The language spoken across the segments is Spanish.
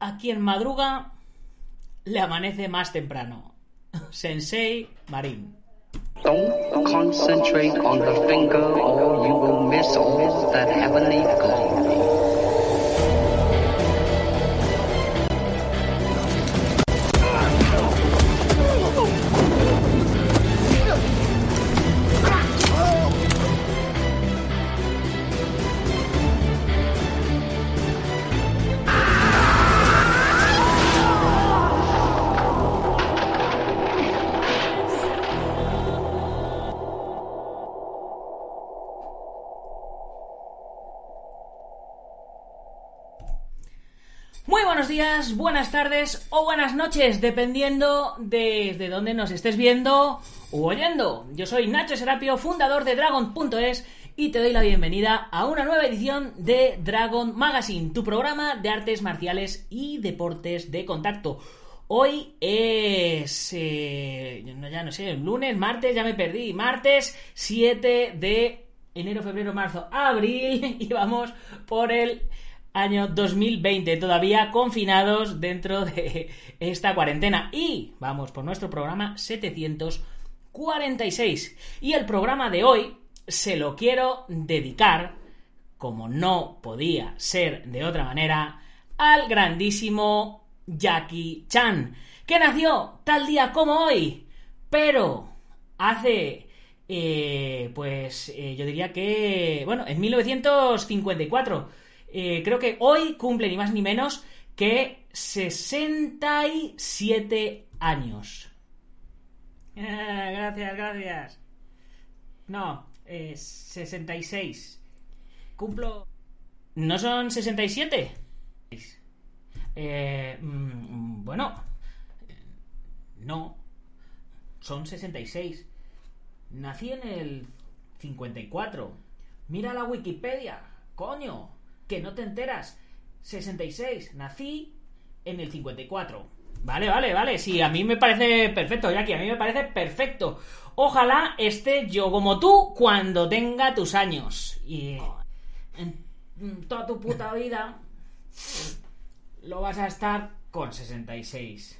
a quien madruga le amanece más temprano. Sensei Marín. Don't concentrate on the finger or you will miss all that heavenly glory. Buenas tardes o buenas noches, dependiendo de, de dónde nos estés viendo u oyendo. Yo soy Nacho Serapio, fundador de Dragon.es y te doy la bienvenida a una nueva edición de Dragon Magazine, tu programa de artes marciales y deportes de contacto. Hoy es. eh, ya no sé, lunes, martes, ya me perdí. Martes 7 de enero, febrero, marzo, abril. Y vamos por el año 2020, todavía confinados dentro de esta cuarentena. Y vamos por nuestro programa 746. Y el programa de hoy se lo quiero dedicar, como no podía ser de otra manera, al grandísimo Jackie Chan, que nació tal día como hoy, pero hace, eh, pues eh, yo diría que, bueno, en 1954. Eh, creo que hoy cumple ni más ni menos que 67 años. Ah, gracias, gracias. No, eh, 66. Cumplo... ¿No son 67? Eh, mm, bueno, no, son 66. Nací en el 54. Mira la Wikipedia, coño, que no te enteras. 66, nací en el 54. Vale, vale, vale. Sí, a mí me parece perfecto, Jackie. A mí me parece perfecto. Ojalá esté yo como tú cuando tenga tus años. Y en toda tu puta vida lo vas a estar con 66.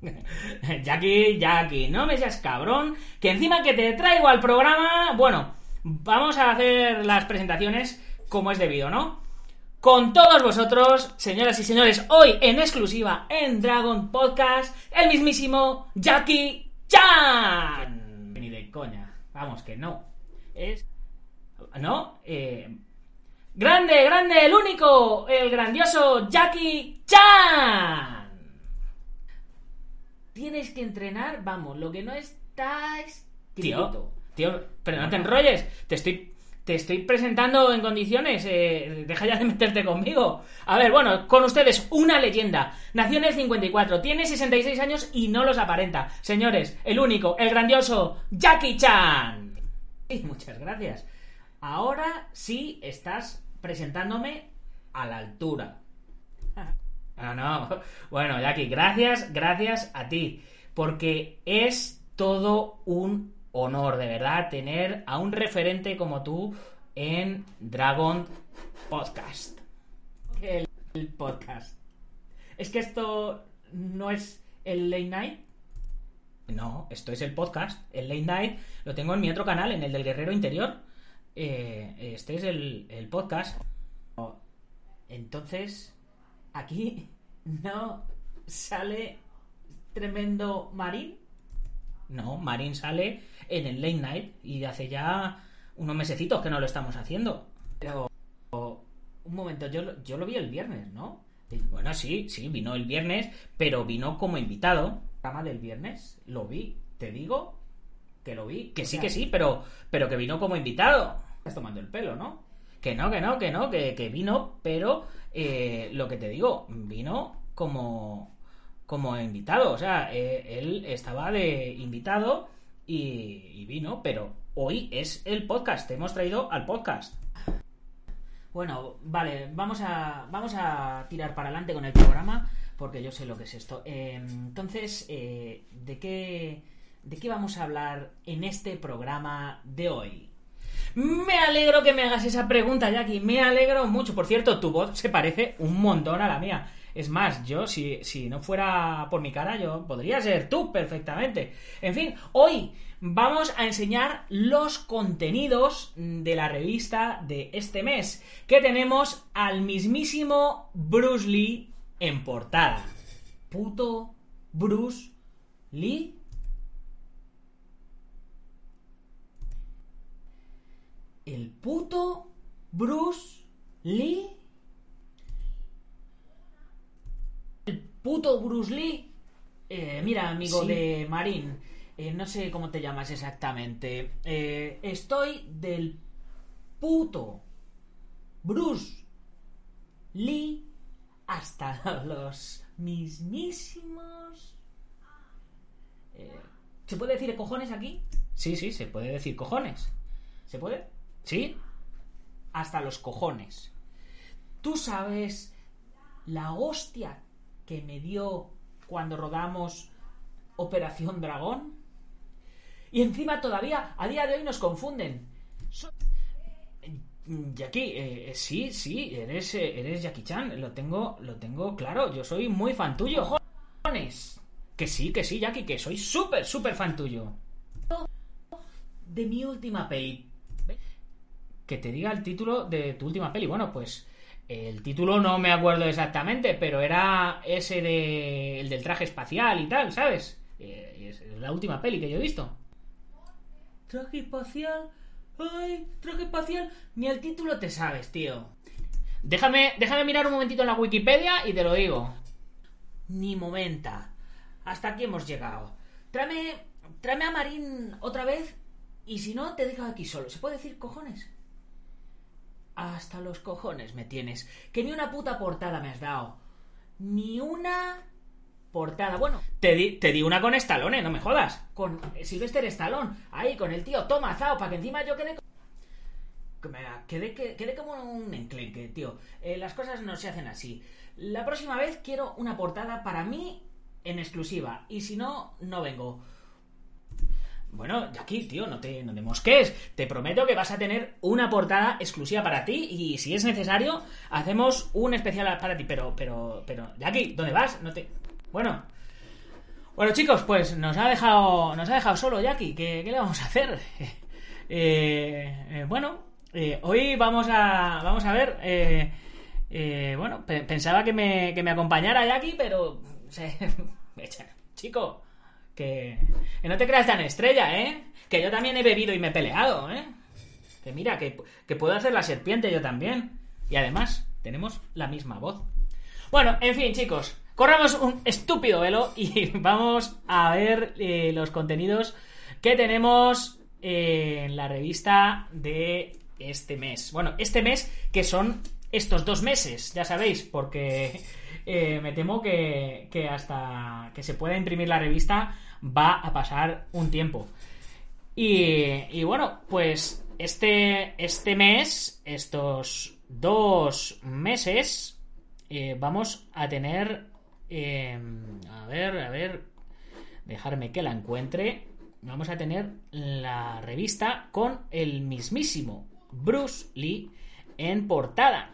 Jackie, Jackie, no me seas cabrón. Que encima que te traigo al programa. Bueno, vamos a hacer las presentaciones como es debido, ¿no? Con todos vosotros, señoras y señores, hoy en exclusiva en Dragon Podcast, el mismísimo Jackie Chan. Ni de coña. Vamos, que no. Es. ¿No? Eh. Grande, grande, el único, el grandioso Jackie Chan. Tienes que entrenar, vamos, lo que no está escrito. Tío, tío, pero no te enrolles. Te estoy, te estoy presentando en condiciones. eh, deja ya de meterte conmigo. A ver, bueno, con ustedes, una leyenda. Nació en el 54, tiene 66 años y no los aparenta. Señores, el único, el grandioso Jackie Chan. Y muchas gracias. Ahora sí estás presentándome a la altura. Ah, no. Bueno, Jackie, gracias, gracias a ti. Porque es todo un honor, de verdad, tener a un referente como tú en Dragon Podcast. El, el podcast. Es que esto no es el late night. No, esto es el podcast. El late night lo tengo en mi otro canal, en el del Guerrero Interior. Eh, este es el, el podcast. Entonces, aquí no sale tremendo Marín. No, Marín sale en el late night y hace ya unos mesecitos que no lo estamos haciendo. Pero, un momento, yo, lo- yo lo vi el viernes, ¿no? Bueno, sí, sí, vino el viernes, pero vino como invitado. El programa del viernes lo vi, te digo que lo vi. Que sí, que sí, pero, pero que vino como invitado. Estás tomando el pelo, ¿no? Que no, que no, que no, que, que vino, pero eh, lo que te digo, vino como, como invitado. O sea, eh, él estaba de invitado y, vino, pero hoy es el podcast. Te hemos traído al podcast. Bueno, vale, vamos a, vamos a tirar para adelante con el programa porque yo sé lo que es esto. Eh, entonces, eh, ¿de qué, ¿de qué vamos a hablar en este programa de hoy? Me alegro que me hagas esa pregunta, Jackie. Me alegro mucho. Por cierto, tu voz se parece un montón a la mía. Es más, yo, si, si no fuera por mi cara, yo podría ser tú perfectamente. En fin, hoy vamos a enseñar los contenidos de la revista de este mes, que tenemos al mismísimo Bruce Lee en portada. Puto Bruce Lee. El puto Bruce Lee. El puto Bruce Lee. Eh, mira, amigo Sí. de Marín. eh, no sé cómo te llamas exactamente. Eh, estoy del puto Bruce Lee hasta los mismísimos. ¿Se puede decir cojones aquí? Sí, sí, se puede decir cojones. ¿Se puede? ¿Sí? Hasta los cojones. ¿Tú sabes la hostia que me dio cuando rodamos Operación Dragón? Y encima todavía a día de hoy nos confunden. So- Jackie, eh, sí, sí, eres, eh, eres Jackie Chan, lo tengo, lo tengo claro, yo soy muy fan tuyo, cojones. Que sí, que sí, Jackie, que soy súper, súper fan tuyo. De mi última peli. Que te diga el título de tu última peli. Bueno, pues el título no me acuerdo exactamente, pero era ese de el del traje espacial y tal, ¿sabes? Eh, es es la última peli que yo he visto. Traje espacial. Ay, traje espacial. Ni el título te sabes, tío. Déjame, déjame mirar un momentito en la Wikipedia y te lo digo. Ni momenta. Hasta aquí hemos llegado. Tráeme, tráeme a Marín otra vez y si no, te dejo aquí solo. ¿Se puede decir cojones? Hasta los cojones me tienes. Que ni una puta portada me has dado. Ni una portada. Bueno, te di, te di una con Stallone, no me jodas. Con Sylvester Stallone. Ahí, con el tío Toma Zao, para que encima yo quede... me- quedé como un enclenque, tío. Eh, las cosas no se hacen así. La próxima vez quiero una portada para mí en exclusiva. Y si no, no vengo. Bueno, Jackie, tío, no te, no te mosques. Te prometo que vas a tener una portada exclusiva para ti y si es necesario, hacemos un especial para ti. Pero, pero, pero, Jackie, ¿dónde vas? No te... Bueno. Bueno, chicos, pues nos ha dejado, nos ha dejado solo Jackie. ¿Qué, qué le vamos a hacer? Eh, eh, bueno, eh, hoy vamos a, vamos a ver... eh, bueno, pe- pensaba que me, que me acompañara Jackie, pero... Chico, que, que no te creas tan estrella, ¿eh? Que yo también he bebido y me he peleado, ¿eh? Que mira, que, que puedo hacer la serpiente yo también. Y además, tenemos la misma voz. Bueno, en fin, chicos, corramos un estúpido velo y vamos a ver eh, los contenidos que tenemos eh, en la revista de este mes. Bueno, este mes que son estos dos meses, ya sabéis, porque eh, me temo que, que hasta que se pueda imprimir la revista va a pasar un tiempo. Y, bueno, pues este, este mes, estos dos meses, eh, vamos a tener... eh, a ver, a ver, dejarme que la encuentre. Vamos a tener la revista con el mismísimo Bruce Lee en portada.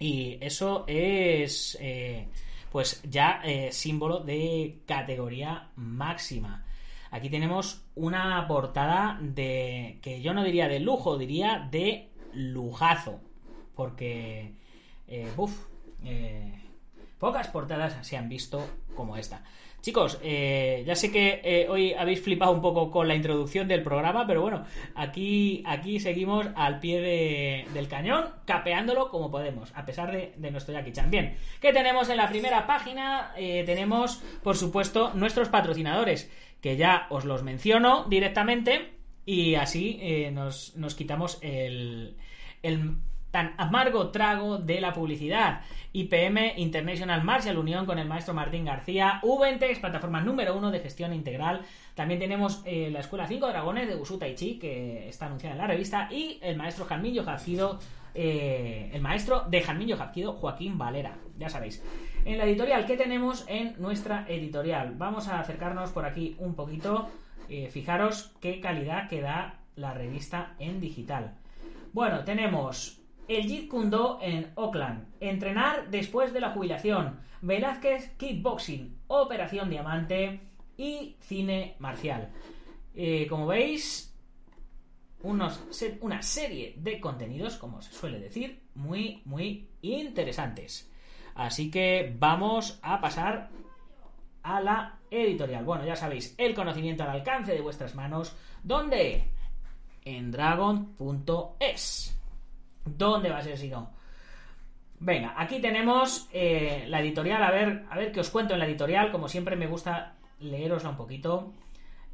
Y eso es, eh, pues ya eh, símbolo de categoría máxima. Aquí tenemos una portada de, que yo no diría de lujo, diría de lujazo. Porque, eh, eh, pocas portadas se han visto como esta. Chicos, eh, ya sé que eh, hoy habéis flipado un poco con la introducción del programa, pero bueno, aquí, aquí seguimos al pie de- del cañón, capeándolo como podemos, a pesar de, nuestro Jackie Chan. Bien, ¿qué tenemos en la primera página? Eh, tenemos, por supuesto, nuestros patrocinadores, que ya os los menciono directamente, y así nos, nos quitamos el, el tan amargo trago de la publicidad. IPM International Martial Unión con el maestro Martín García, Ubentex, plataforma número uno de gestión integral. También tenemos eh, la Escuela 5 Dragones de Usu Tai Chi, que está anunciada en la revista, y el maestro Jalmillo Jazquido, eh, el maestro de Jalmillo Jazquido, Joaquín Valera. Ya sabéis. En la editorial, ¿qué tenemos en nuestra editorial? Vamos a acercarnos por aquí un poquito. Eh, fijaros qué calidad que da la revista en digital. Bueno, tenemos el Jeet Kune Do en Oakland, entrenar después de la jubilación, Velázquez Kickboxing, Operación Diamante y cine marcial. Eh, como veis, unos, una serie de contenidos, como se suele decir, muy, muy interesantes. Así que vamos a pasar a la editorial. Bueno, ya sabéis, el conocimiento al alcance de vuestras manos. ¿Dónde? En dragon.es. ¿Dónde va a ser si no? Venga, aquí tenemos eh, la editorial. A ver, a ver qué os cuento en la editorial. Como siempre, me gusta leerosla un poquito.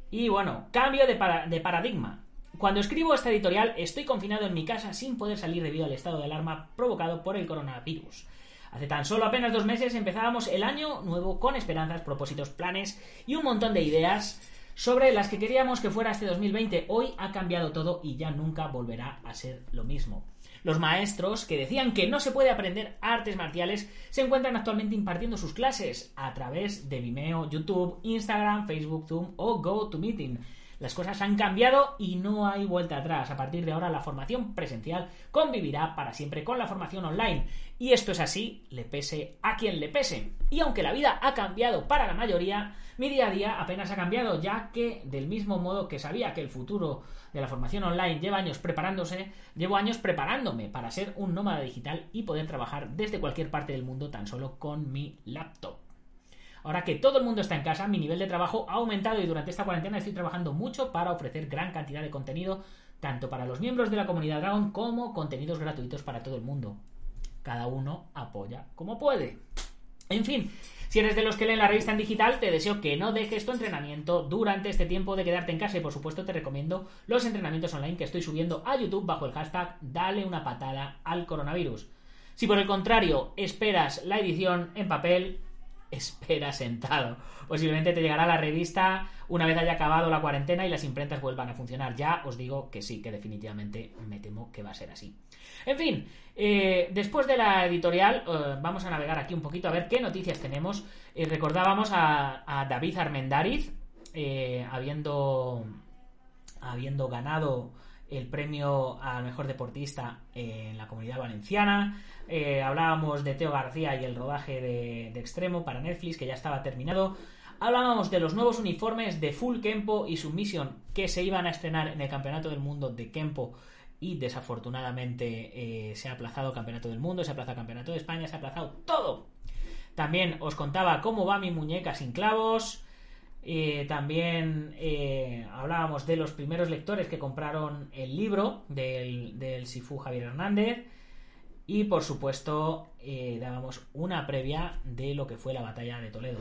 Y bueno, cambio de, de paradigma. Cuando escribo esta editorial, estoy confinado en mi casa sin poder salir debido al estado de alarma provocado por el coronavirus. Hace tan solo apenas dos meses empezábamos el año nuevo con esperanzas, propósitos, planes y un montón de ideas sobre las que queríamos que fuera este 2020. Hoy ha cambiado todo y ya nunca volverá a ser lo mismo. Los maestros que decían que no se puede aprender artes marciales se encuentran actualmente impartiendo sus clases a través de Vimeo, YouTube, Instagram, Facebook, Zoom o GoToMeeting. Las cosas han cambiado y no hay vuelta atrás. A partir de ahora la formación presencial convivirá para siempre con la formación online. Y esto es así, le pese a quien le pese. Y aunque la vida ha cambiado para la mayoría, mi día a día apenas ha cambiado, ya que del mismo modo que sabía que el futuro de la formación online lleva años preparándose, llevo años preparándome para ser un nómada digital y poder trabajar desde cualquier parte del mundo tan solo con mi laptop. Ahora que todo el mundo está en casa, mi nivel de trabajo ha aumentado y durante esta cuarentena estoy trabajando mucho para ofrecer gran cantidad de contenido, tanto para los miembros de la comunidad Dragon como contenidos gratuitos para todo el mundo. Cada uno apoya como puede. En fin, si eres de los que leen la revista en digital, te deseo que no dejes tu entrenamiento durante este tiempo de quedarte en casa y por supuesto te recomiendo los entrenamientos online que estoy subiendo a YouTube bajo el hashtag Dale una patada al coronavirus. Si por el contrario esperas la edición en papel, espera sentado. Posiblemente te llegará la revista una vez haya acabado la cuarentena y las imprentas vuelvan a funcionar. Ya os digo que sí, que definitivamente me temo que va a ser así. En fin, eh, después de la editorial, eh, vamos a navegar aquí un poquito a ver qué noticias tenemos. Eh, recordábamos a, David Armendariz, habiendo, habiendo ganado el premio al mejor deportista en la comunidad valenciana. Eh, hablábamos de Teo García y el rodaje de, Extremo para Netflix, que ya estaba terminado. Hablábamos de los nuevos uniformes de Full Kempo y Submission que se iban a estrenar en el Campeonato del Mundo de Kempo y desafortunadamente eh, se ha aplazado Campeonato del Mundo, se ha aplazado Campeonato de España, se ha aplazado todo. También os contaba cómo va mi muñeca sin clavos. Eh, también hablábamos de los primeros lectores que compraron el libro del, del Sifu Javier Hernández. Y por supuesto, eh, dábamos una previa de lo que fue la batalla de Toledo.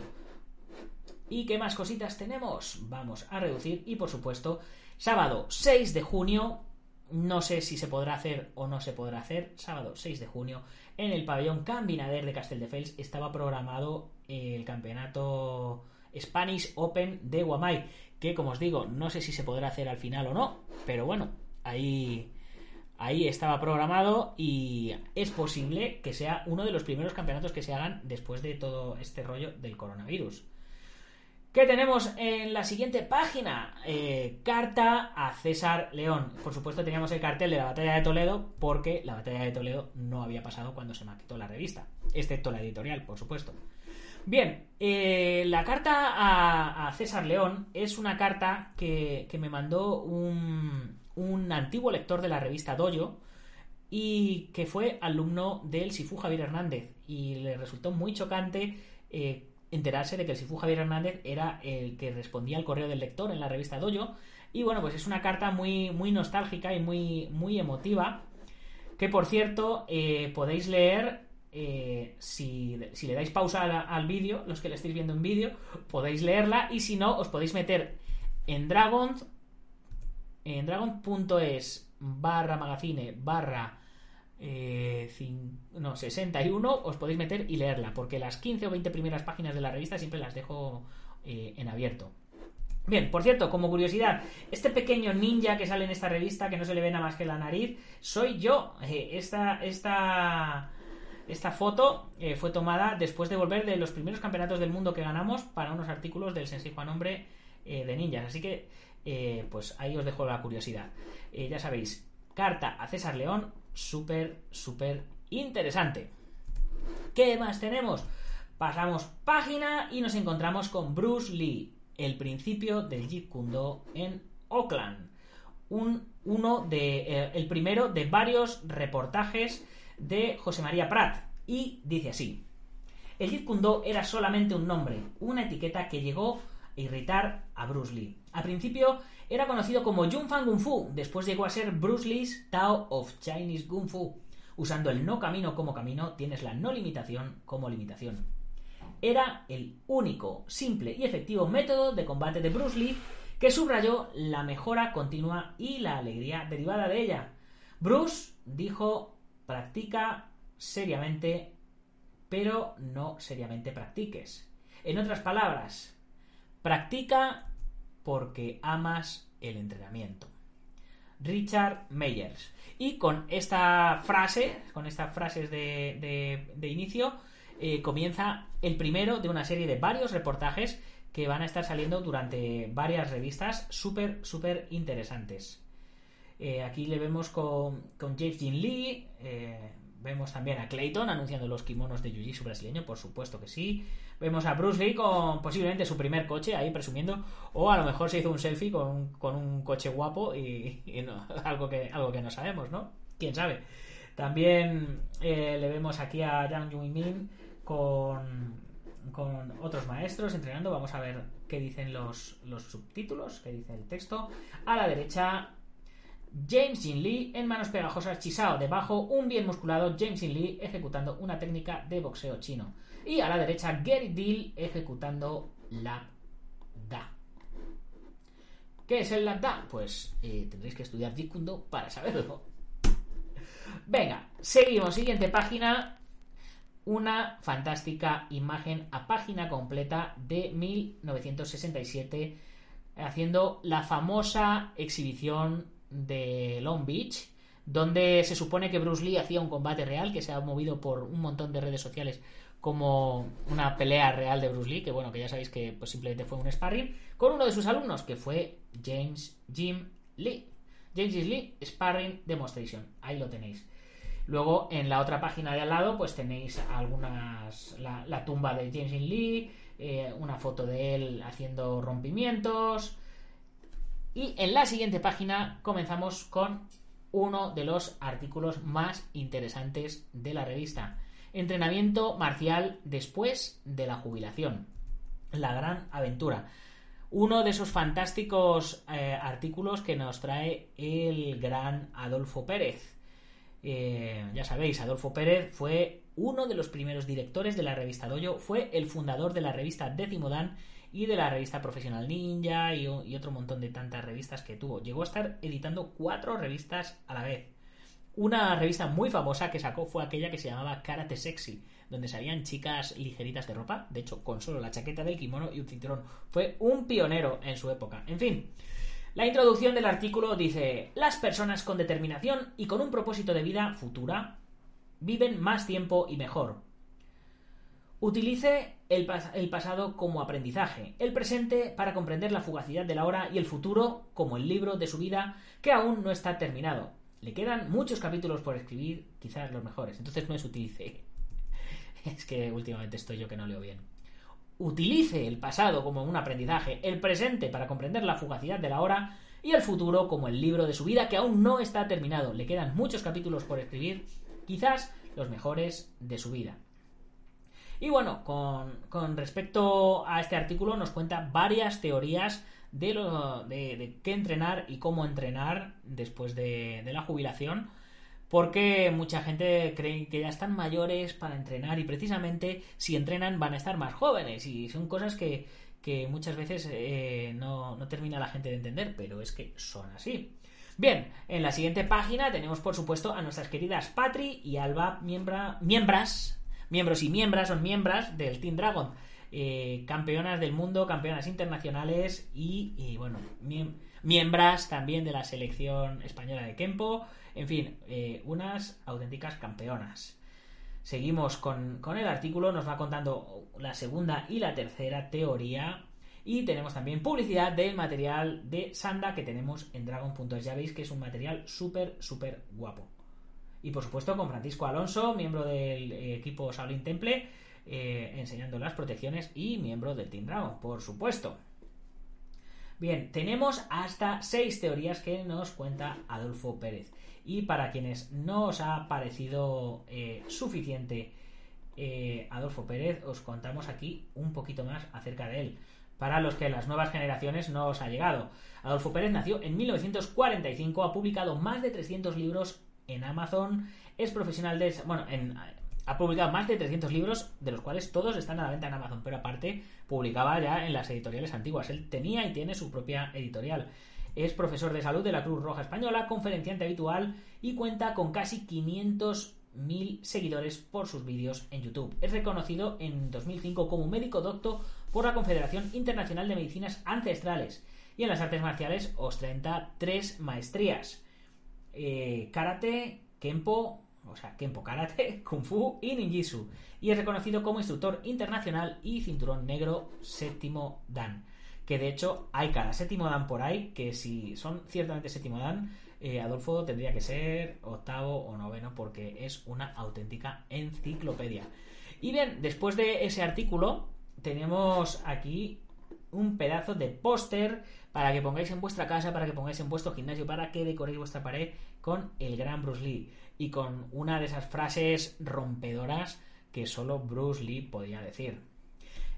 ¿Y qué más cositas tenemos? Vamos a reducir. Y por supuesto, sábado 6 de junio. No sé si se podrá hacer o no se podrá hacer. Sábado 6 de junio. En el pabellón Cambinader de Castelldefels estaba programado el campeonato Spanish Open de Guamay. Que como os digo, no sé si se podrá hacer al final o no. Pero bueno, ahí Ahí estaba programado y es posible que sea uno de los primeros campeonatos que se hagan después de todo este rollo del coronavirus. ¿Qué tenemos en la siguiente página? Eh, carta a César León. Por supuesto teníamos el cartel de la batalla de Toledo porque la batalla de Toledo no había pasado cuando se maquetó la revista, excepto la editorial, por supuesto. Bien, eh, la carta a, César León es una carta que me mandó un, antiguo lector de la revista Dojo y que fue alumno del Sifu Javier Hernández. Y le resultó muy chocante eh, enterarse de que el Sifu Javier Hernández era el que respondía al correo del lector en la revista Dojo. Y bueno pues es una carta muy muy nostálgica y muy muy emotiva que por cierto eh, podéis leer eh, si, le dais pausa al, vídeo, los que le estéis viendo en vídeo, podéis leerla y si no, os podéis meter en Dragons en dragon.es barra magazine barra eh, no, 61 os podéis meter y leerla, porque las 15 o 20 primeras páginas de la revista siempre las dejo eh, en abierto. Bien, por cierto, como curiosidad, este pequeño ninja que sale en esta revista, que no se le ve nada más que la nariz, soy yo. Eh, esta, esta, esta foto fue tomada después de volver de los primeros campeonatos del mundo que ganamos para unos artículos del Sensei Juan Hombre de ninjas. Así que eh, pues ahí os dejo la curiosidad. Eh, ya sabéis, carta a César León, súper, súper interesante. ¿Qué más tenemos? Pasamos página y nos encontramos con Bruce Lee, el principio del Jeet Kune Do en Oakland. Un, uno de, eh, el primero de varios reportajes de José María Prat. Y dice así: El Jeet Kune era solamente un nombre, una etiqueta que llegó a irritar a Bruce Lee. Al principio era conocido como Jung Fan Kung Fu, después llegó a ser Bruce Lee's Tao of Chinese Kung Fu. Usando el no camino como camino, tienes la no limitación como limitación. Era el único, simple y efectivo método de combate de Bruce Lee que subrayó la mejora continua y la alegría derivada de ella. Bruce dijo, practica seriamente, pero no seriamente practiques. En otras palabras, practica porque amas el entrenamiento. Richard Meyers. Y con esta frase, con estas frases de, inicio, eh, comienza el primero de una serie de varios reportajes que van a estar saliendo durante varias revistas súper, súper interesantes. Eh, aquí le vemos con, con James Jean Lee, eh, vemos también a Clayton anunciando los kimonos de Jiu-Jitsu brasileño, por supuesto que sí. Vemos a Bruce Lee con posiblemente su primer coche ahí presumiendo, o a lo mejor se hizo un selfie con, un coche guapo y, algo, que, algo que no sabemos, ¿no? ¿Quién sabe? También eh, le vemos aquí a Yang Jung Min con con otros maestros entrenando. Vamos a ver qué dicen los, los subtítulos, qué dice el texto. A la derecha, James Jin Lee en manos pegajosas Chisao. Debajo, un bien musculado James Jin Lee ejecutando una técnica de boxeo chino. Y a la derecha, Gary Deal ejecutando la Da. ¿Qué es el Lap Da? Pues eh, tendréis que estudiar Jeet para saberlo. Venga, seguimos. Siguiente página una fantástica imagen a página completa de 1967 haciendo la famosa exhibición de Long Beach donde se supone que Bruce Lee hacía un combate real que se ha movido por un montón de redes sociales como una pelea real de Bruce Lee, que bueno, que ya sabéis que pues, simplemente fue un sparring, con uno de sus alumnos, que fue James Jim Lee. James Lee Sparring Demonstration. Ahí lo tenéis. Luego, en la otra página de al lado, pues tenéis algunas. La, tumba de James Lee, eh, una foto de él haciendo rompimientos. Y en la siguiente página comenzamos con uno de los artículos más interesantes de la revista. Entrenamiento marcial después de la jubilación. La gran aventura. Uno de esos fantásticos eh, artículos que nos trae el gran Adolfo Pérez. Eh, ya sabéis, Adolfo Pérez fue uno de los primeros directores de la revista Dojo, fue el fundador de la revista Décimo Dan y de la revista Profesional Ninja y, otro montón de tantas revistas que tuvo. Llegó a estar editando cuatro revistas a la vez. Una revista muy famosa que sacó fue aquella que se llamaba Karate Sexy, donde salían chicas ligeritas de ropa, de hecho con solo la chaqueta del kimono y un cinturón. Fue un pionero en su época. En fin, la introducción del artículo dice, las personas con determinación y con un propósito de vida futura viven más tiempo y mejor. Utilice el, pasado como aprendizaje, el presente para comprender la fugacidad de la hora y el futuro como el libro de su vida que aún no está terminado. Le quedan muchos capítulos por escribir, quizás los mejores. Entonces no es utilice. Es que últimamente estoy yo que no leo bien utilice el pasado como un aprendizaje, el presente para comprender la fugacidad de la hora y el futuro como el libro de su vida que aún no está terminado. Le quedan muchos capítulos por escribir, quizás los mejores de su vida. Y bueno, con, respecto a este artículo nos cuenta varias teorías de, lo, de, qué entrenar y cómo entrenar después de, la jubilación porque mucha gente cree que ya están mayores para entrenar y precisamente si entrenan van a estar más jóvenes y son cosas que, muchas veces eh, no, termina la gente de entender, pero es que son así. Bien, en la siguiente página tenemos por supuesto a nuestras queridas Patri y Alba, miembra, miembras, miembros y miembras, son miembros del Team Dragon, eh, campeonas del mundo, campeonas internacionales y, bueno, miembros también de la selección española de Kempo, en fin, eh, unas auténticas campeonas. Seguimos con, el artículo, nos va contando la segunda y la tercera teoría. Y tenemos también publicidad del material de Sanda que tenemos en Dragon.es. Ya veis que es un material súper, súper guapo. Y por supuesto con Francisco Alonso, miembro del equipo Shaolin Temple, eh, enseñando las protecciones y miembro del Team Dragon, por supuesto. Bien, tenemos hasta seis teorías que nos cuenta Adolfo Pérez. Y para quienes no os ha parecido eh, suficiente eh, Adolfo Pérez, os contamos aquí un poquito más acerca de él. Para los que las nuevas generaciones no os ha llegado. Adolfo Pérez nació en 1945, ha publicado más de 300 libros en Amazon, es profesional de... Bueno, ha publicado más de 300 libros, de los cuales todos están a la venta en Amazon, pero aparte publicaba ya en las editoriales antiguas. Él tenía y tiene su propia editorial. Es profesor de salud de la Cruz Roja Española, conferenciante habitual y cuenta con casi 500.000 seguidores por sus vídeos en YouTube. Es reconocido en 2005 como médico doctor por la Confederación Internacional de Medicinas Ancestrales y en las artes marciales ostenta tres maestrías. Eh, karate, Kempo, o sea, Kempo Karate, Kung Fu y Ninjitsu. Y es reconocido como instructor internacional y cinturón negro séptimo Dan. Que de hecho hay cada séptimo Dan por ahí, que si son ciertamente séptimo Dan, eh, Adolfo tendría que ser octavo o noveno porque es una auténtica enciclopedia. Y bien, después de ese artículo, tenemos aquí un pedazo de póster para que pongáis en vuestra casa, para que pongáis en vuestro gimnasio, para que decoréis vuestra pared con el gran Bruce Lee y con una de esas frases rompedoras que solo Bruce Lee podía decir.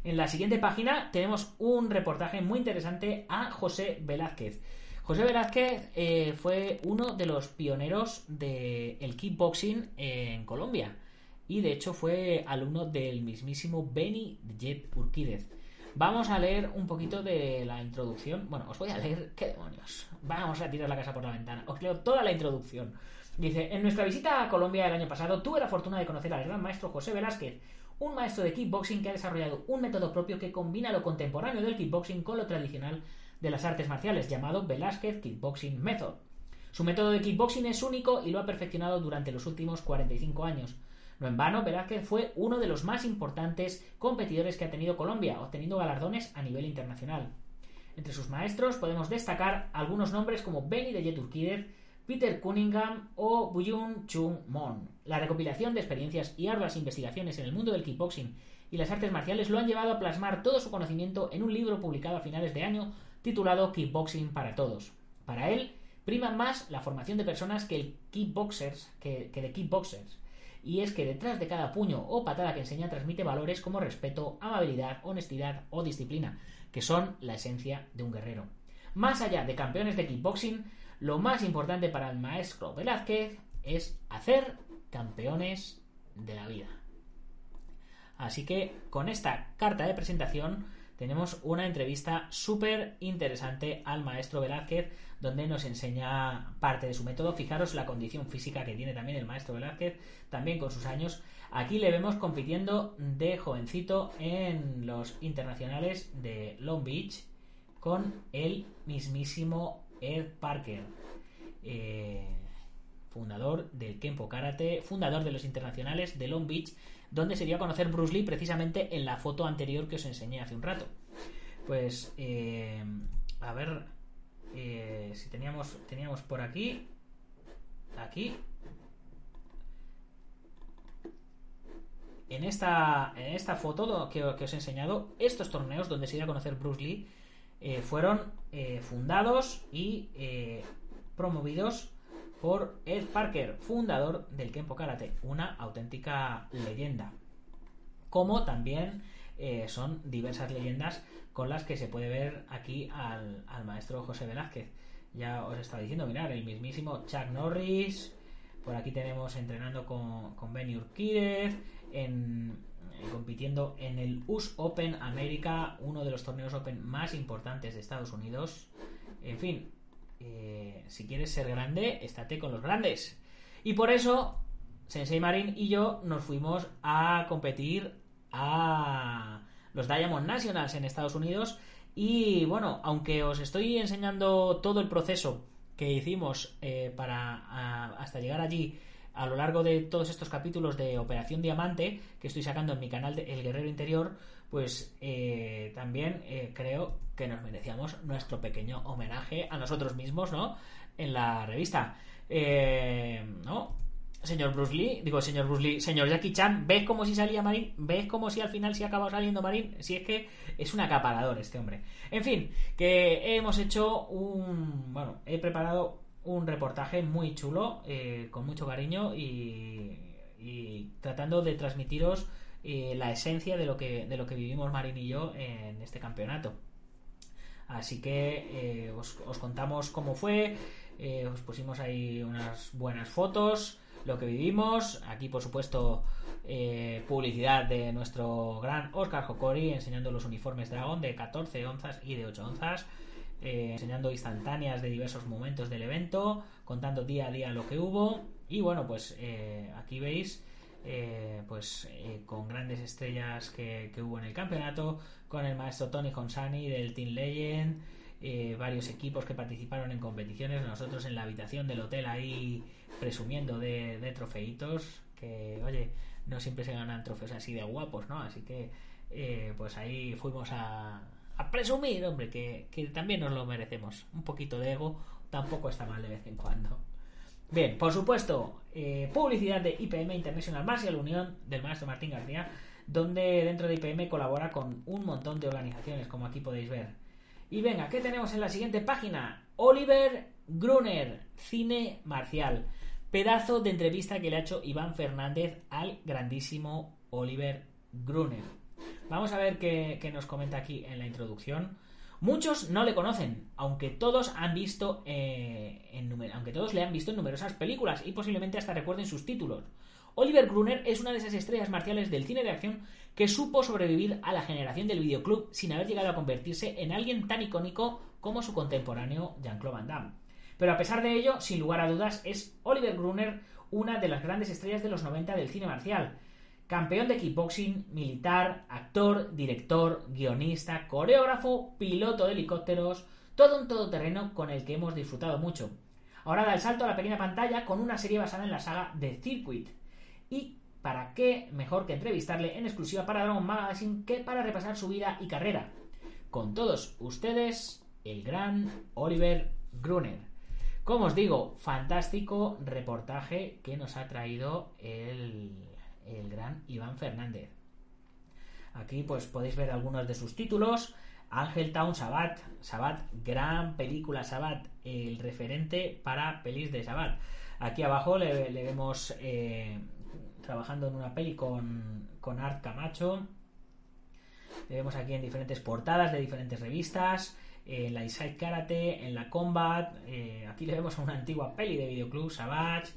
En la siguiente página tenemos un reportaje muy interesante a José Velázquez. José Velázquez eh, fue uno de los pioneros del kickboxing en Colombia y de hecho fue alumno del mismísimo Benny Jet Urquídez. Vamos a leer un poquito de la introducción. Bueno, os voy a leer. ¿Qué demonios? Vamos a tirar la casa por la ventana. Os leo toda la introducción. Dice: En nuestra visita a Colombia el año pasado, tuve la fortuna de conocer al gran maestro José Velázquez, un maestro de kickboxing que ha desarrollado un método propio que combina lo contemporáneo del kickboxing con lo tradicional de las artes marciales, llamado Velázquez Kickboxing Method. Su método de kickboxing es único y lo ha perfeccionado durante los últimos 45 años. No en vano, Velázquez fue uno de los más importantes competidores que ha tenido Colombia, obteniendo galardones a nivel internacional. Entre sus maestros podemos destacar algunos nombres como Benny de Yeturquídez, Peter Cunningham o Buyun Chung Mon. La recopilación de experiencias y arduas investigaciones en el mundo del kickboxing y las artes marciales lo han llevado a plasmar todo su conocimiento en un libro publicado a finales de año titulado Kickboxing para Todos. Para él, prima más la formación de personas que, el kickboxers, que, que de kickboxers y es que detrás de cada puño o patada que enseña transmite valores como respeto, amabilidad, honestidad o disciplina, que son la esencia de un guerrero. Más allá de campeones de kickboxing, lo más importante para el maestro Velázquez es hacer campeones de la vida. Así que con esta carta de presentación tenemos una entrevista súper interesante al maestro Velázquez, donde nos enseña parte de su método. Fijaros la condición física que tiene también el maestro Velázquez, también con sus años. Aquí le vemos compitiendo de jovencito en los internacionales de Long Beach con el mismísimo Ed Parker. Eh, fundador del Kempo Karate, fundador de los internacionales de Long Beach donde se dio a conocer Bruce Lee precisamente en la foto anterior que os enseñé hace un rato. Pues, eh, a ver eh, si teníamos, teníamos por aquí, aquí, en esta, en esta foto que, os he enseñado, estos torneos donde se dio a conocer Bruce Lee eh, fueron fundados y promovidos por Ed Parker, fundador del Kempo Karate, una auténtica leyenda. Como también eh, son diversas leyendas con las que se puede ver aquí al, maestro José Velázquez. Ya os estaba diciendo, mirar, el mismísimo Chuck Norris. Por aquí tenemos entrenando con, con Benny Urquídez, en, eh, compitiendo en el US Open América, uno de los torneos Open más importantes de Estados Unidos. En fin, eh, si quieres ser grande, estate con los grandes. Y por eso, Sensei Marin y yo nos fuimos a competir a los Diamond Nationals en Estados Unidos. Y bueno, aunque os estoy enseñando todo el proceso que hicimos eh, para hasta llegar allí a lo largo de todos estos capítulos de Operación Diamante que estoy sacando en mi canal de El Guerrero Interior, pues eh, también creo que nos merecíamos nuestro pequeño homenaje a nosotros mismos, ¿no? En la revista. Eh, ¿No? señor Bruce Lee, digo, señor Bruce Lee, señor Jackie Chan, ¿ves como si salía Marín? ¿Ves como si al final sí acabado saliendo Marín? Si es que es un acaparador este hombre. En fin, que hemos hecho un... Bueno, he preparado un reportaje muy chulo, eh, con mucho cariño y, y tratando de transmitiros eh, la esencia de lo, que, de lo que vivimos Marín y yo en este campeonato. Así que eh, os, os, contamos cómo fue, eh, os pusimos ahí unas buenas fotos, lo que vivimos. Aquí, por supuesto, publicidad de nuestro gran Oscar Hokori enseñando los uniformes Dragon de 14 onzas y de 8 onzas. Enseñando instantáneas de diversos momentos del evento, contando día a día lo que hubo. Y bueno, pues aquí veis eh, pues eh, con grandes estrellas que, que, hubo en el campeonato, con el maestro Tony Consani del Team Legend, eh, varios equipos que participaron en competiciones, nosotros en la habitación del hotel ahí presumiendo de, trofeitos, que oye, no siempre se ganan trofeos así de guapos, ¿no? Así que eh, pues ahí fuimos a, a presumir, hombre, que, que también nos lo merecemos. Un poquito de ego tampoco está mal de vez en cuando. Bien, por supuesto, eh, publicidad de IPM International Martial Unión del maestro Martín García, donde dentro de IPM colabora con un montón de organizaciones, como aquí podéis ver. Y venga, ¿qué tenemos en la siguiente página? Oliver Gruner, cine marcial. Pedazo de entrevista que le ha hecho Iván Fernández al grandísimo Oliver Gruner. Vamos a ver qué, qué nos comenta aquí en la introducción. Muchos no le conocen, aunque todos han visto, eh, aunque todos le han visto en numerosas películas y posiblemente hasta recuerden sus títulos. Oliver Gruner es una de esas estrellas marciales del cine de acción que supo sobrevivir a la generación del videoclub sin haber llegado a convertirse en alguien tan icónico como su contemporáneo Jean-Claude Van Damme. Pero a pesar de ello, sin lugar a dudas, es Oliver Gruner una de las grandes estrellas de los 90 del cine marcial campeón de kickboxing, militar, actor, director, guionista, coreógrafo, piloto de helicópteros, todo un todoterreno con el que hemos disfrutado mucho. Ahora da el salto a la pequeña pantalla con una serie basada en la saga The Circuit. Y para qué mejor que entrevistarle en exclusiva para Dragon Magazine que para repasar su vida y carrera. Con todos ustedes, el gran Oliver Gruner. Como os digo, fantástico reportaje que nos ha traído el el gran Iván Fernández. Aquí pues podéis ver algunos de sus títulos. Ángel Town Sabat, Sabat, gran película Sabat, el referente para pelis de Sabat. Aquí abajo le, vemos eh, trabajando en una peli con, con Art Camacho. Le vemos aquí en diferentes portadas de diferentes revistas. En la Inside Karate, en la Combat. Eh, aquí le vemos a una antigua peli de videoclub, Sabat.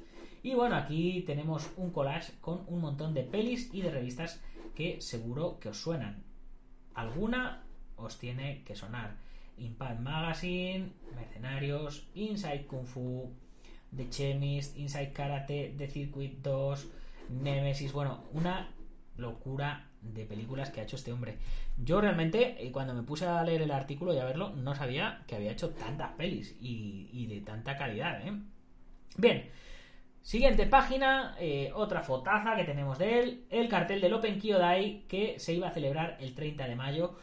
Y bueno, aquí tenemos un collage con un montón de pelis y de revistas que seguro que os suenan. Alguna os tiene que sonar. Impact Magazine, Mercenarios, Inside Kung Fu, The Chemist, Inside Karate, The Circuit 2, Nemesis. Bueno, una locura de películas que ha hecho este hombre. Yo realmente, eh, cuando me puse a leer el artículo y a verlo, no sabía que había hecho tantas pelis y, de tanta calidad. ¿eh? Bien, Siguiente página, eh, otra fotaza que tenemos de él, el cartel del Open Kyodai que se iba a celebrar el 30 de mayo.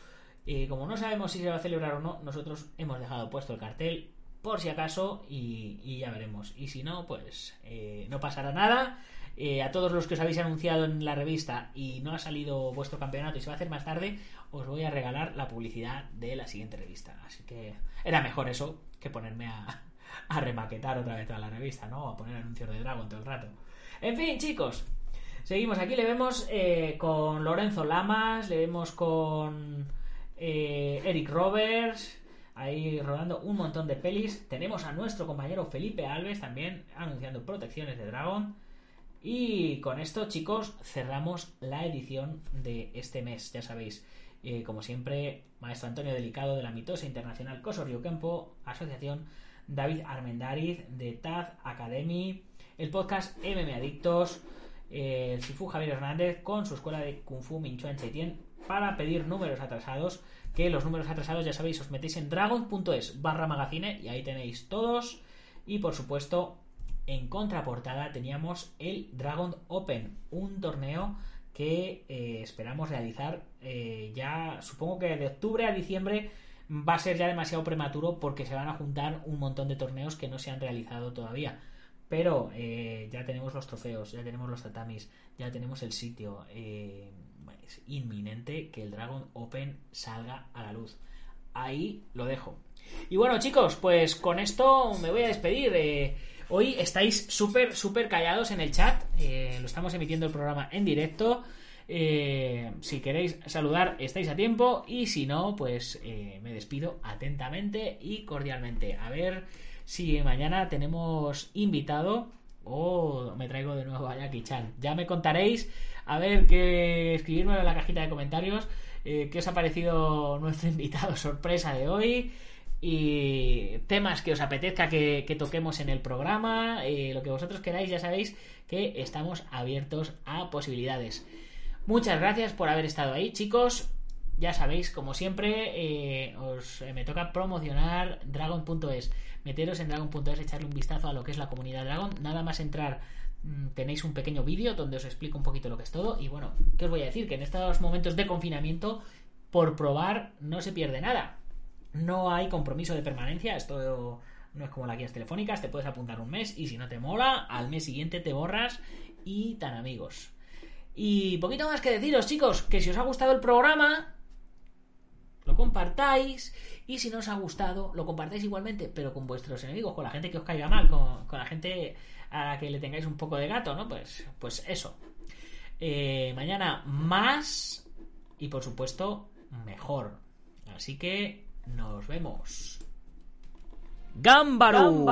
Eh, como no sabemos si se va a celebrar o no, nosotros hemos dejado puesto el cartel por si acaso y, ya veremos. Y si no, pues eh, no pasará nada. A todos los que os habéis anunciado en la revista y no ha salido vuestro campeonato y se va a hacer más tarde, os voy a regalar la publicidad de la siguiente revista. Así que era mejor eso que ponerme a, a remaquetar otra vez toda la revista, ¿no? A poner anuncios de Dragon todo el rato. En fin, chicos, seguimos aquí. Le vemos eh, con Lorenzo Lamas, le vemos con eh, Eric Roberts, ahí rodando un montón de pelis. Tenemos a nuestro compañero Felipe Alves también anunciando protecciones de Dragon. Y con esto, chicos, cerramos la edición de este mes, ya sabéis. Eh, como siempre, Maestro Antonio Delicado de la mitosa internacional Coso Río Campo, Asociación David Armendariz de Taz Academy, el podcast MM Adictos, eh, el Sifu Javier Hernández con su escuela de Kung Fu Minchuan Chaitien para pedir números atrasados. Que los números atrasados, ya sabéis, os metéis en dragon.es barra magazine y ahí tenéis todos. Y por supuesto, en contraportada teníamos el Dragon Open, un torneo que eh, esperamos realizar eh, ya, supongo que de octubre a diciembre va a ser ya demasiado prematuro porque se van a juntar un montón de torneos que no se han realizado todavía. Pero eh, ya tenemos los trofeos, ya tenemos los tatamis, ya tenemos el sitio. Eh, es inminente que el Dragon Open salga a la luz. Ahí lo dejo. Y bueno, chicos, pues con esto me voy a despedir. Eh, hoy estáis súper, súper callados en el chat. lo estamos emitiendo el programa en directo. Si queréis saludar, estáis a tiempo. Y si no, pues me despido atentamente y cordialmente. A ver si mañana tenemos invitado o me traigo de nuevo a Jackie Chan. Ya me contaréis, a ver, que escribirme en la cajita de comentarios eh, qué os ha parecido nuestro invitado sorpresa de hoy y temas que os apetezca que, toquemos en el programa, eh, lo que vosotros queráis, ya sabéis que estamos abiertos a posibilidades. Muchas gracias por haber estado ahí, chicos. Ya sabéis, como siempre, eh, os, me toca promocionar dragon.es meteros en dragon.es, echarle un vistazo a lo que es la comunidad Dragon. Nada más entrar mm, tenéis un pequeño vídeo donde os explico un poquito lo que es todo. Y bueno, ¿qué os voy a decir? Que en estos momentos de confinamiento, por probar, no se pierde nada. No hay compromiso de permanencia. Esto no es como las guías telefónicas. Te puedes apuntar un mes y si no te mola, al mes siguiente te borras y tan amigos. Y poquito más que deciros, chicos, que si os ha gustado el programa, lo compartáis y si no os ha gustado, lo compartáis igualmente, pero con vuestros enemigos, con la gente que os caiga mal, con, la gente a la que le tengáis un poco de gato, ¿no? Pues, pues eso. Eh, mañana más y por supuesto mejor. Así que nos vemos. ¡Gámbaro!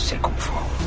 assez confort.